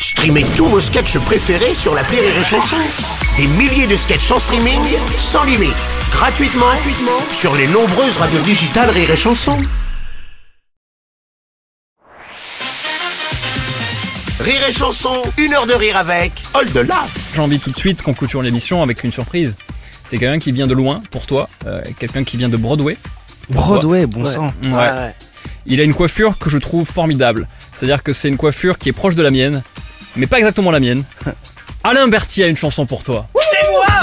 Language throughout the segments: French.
Streamez tous vos sketchs préférés sur la Rire et Chanson. Des milliers de sketchs en streaming, sans limite, gratuitement, gratuitement sur les nombreuses radios digitales Rire et Chanson. Rire et Chanson, une heure de rire avec Old Laf. J'ai envie tout de suite qu'on clôture l'émission avec une surprise. C'est quelqu'un qui vient de loin pour toi, euh, quelqu'un qui vient de Broadway. Broadway, bon sang. Ouais. Il a une coiffure que je trouve formidable. C'est-à-dire que c'est une coiffure qui est proche de la mienne, mais pas exactement la mienne. Alain Berthier a une chanson pour toi.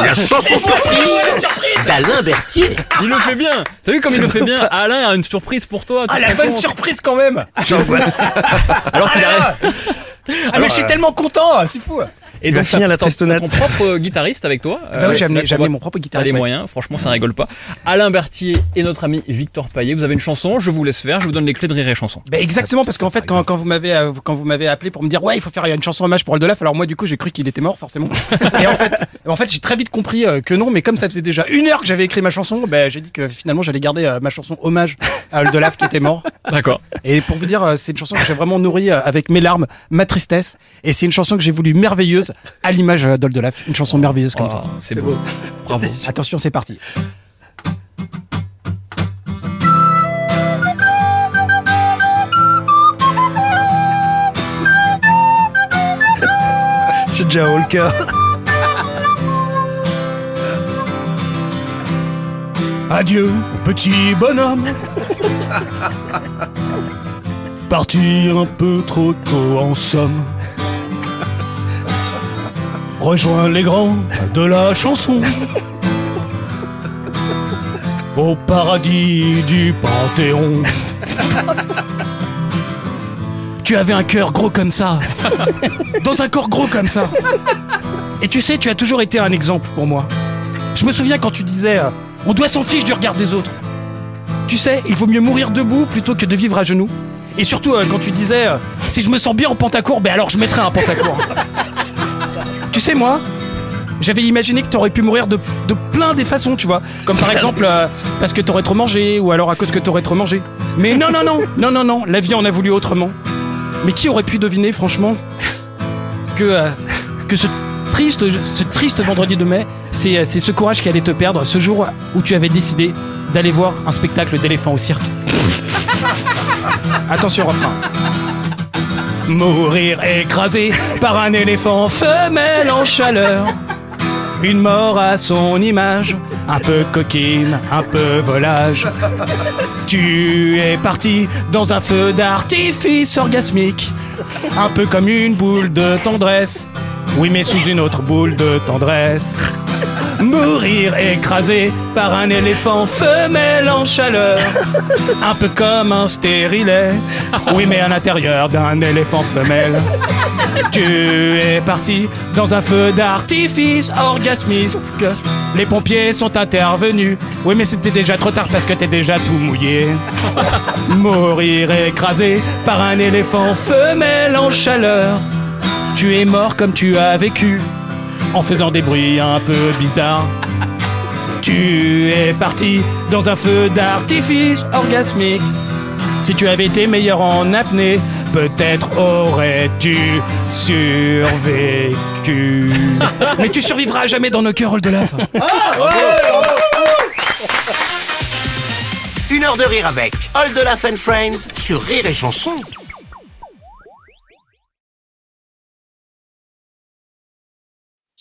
La chanson surprise d'Alain Berthier. Il le fait bien. T'as vu comme il le fait bien Alain a une surprise pour toi. Ah, la bonne surprise quand même Alors qu'il arrive. Ah, mais je suis tellement content, c'est fou Et donc, finir la t'as ton propre euh, guitariste avec toi. Bah Euh, oui, j'ai amené, mon propre guitariste. les moyens, franchement ça rigole pas. Alain Berthier et notre ami Victor Payet, vous avez une chanson, je vous laisse faire, je vous donne les clés de Rire et Chanson. Bah, exactement, parce qu'en fait, quand, quand vous m'avez euh, quand vous m'avez appelé pour me dire ouais, il faut faire une chanson hommage pour Aldolaf, alors moi du coup j'ai cru qu'il était mort forcément. Et en fait, en fait, j'ai très vite compris euh, que non, mais comme ça faisait déjà une heure que j'avais écrit ma chanson, bah, j'ai dit que finalement j'allais garder ma chanson hommage à Aldolaf qui était mort. D'accord. Et pour vous dire, c'est une chanson que j'ai vraiment nourrie avec mes larmes, ma tristesse, et c'est une chanson que j'ai voulu merveilleuse à l'image d'Aldolaf, une chanson merveilleuse comme ça. Oh, c'est beau. Bravo. Attention, c'est parti. J'ai déjà haut le cœur. Adieu, petit bonhomme. Parti un peu trop tôt en somme. Rejoins les grands de la chanson. Au paradis du Panthéon. Tu avais un cœur gros comme ça. Dans un corps gros comme ça. Et tu sais, tu as toujours été un exemple pour moi. Je me souviens quand tu disais euh, On doit s'en fiche du regard des autres. Tu sais, il vaut mieux mourir debout plutôt que de vivre à genoux. Et surtout euh, quand tu disais euh, Si je me sens bien en pantacourt, ben alors je mettrai un pantacourt. Tu sais, moi, j'avais imaginé que t'aurais pu mourir de, de plein des façons, tu vois. Comme par exemple euh, parce que t'aurais trop mangé ou alors à cause que t'aurais trop mangé. Mais non, non, non, non, non, non, la vie en a voulu autrement. Mais qui aurait pu deviner, franchement, que, euh, que ce triste, ce triste vendredi de mai, c'est, euh, c'est ce courage qui allait te perdre ce jour où tu avais décidé d'aller voir un spectacle d'éléphants au cirque? Attention, refrain. Mourir écrasé par un éléphant femelle en chaleur. Une mort à son image, un peu coquine, un peu volage. Tu es parti dans un feu d'artifice orgasmique, un peu comme une boule de tendresse. Oui, mais sous une autre boule de tendresse. Mourir écrasé par un éléphant femelle en chaleur. Un peu comme un stérilet. Oui, mais à l'intérieur d'un éléphant femelle. Tu es parti dans un feu d'artifice orgasmique. Les pompiers sont intervenus. Oui, mais c'était déjà trop tard parce que t'es déjà tout mouillé. Mourir écrasé par un éléphant femelle en chaleur. Tu es mort comme tu as vécu, en faisant des bruits un peu bizarres. Tu es parti dans un feu d'artifice orgasmique. Si tu avais été meilleur en apnée, peut-être aurais-tu survécu. Mais tu survivras jamais dans nos cœurs, Oldelaf. Une heure de rire avec Old Laf and Friends sur Rire et Chanson.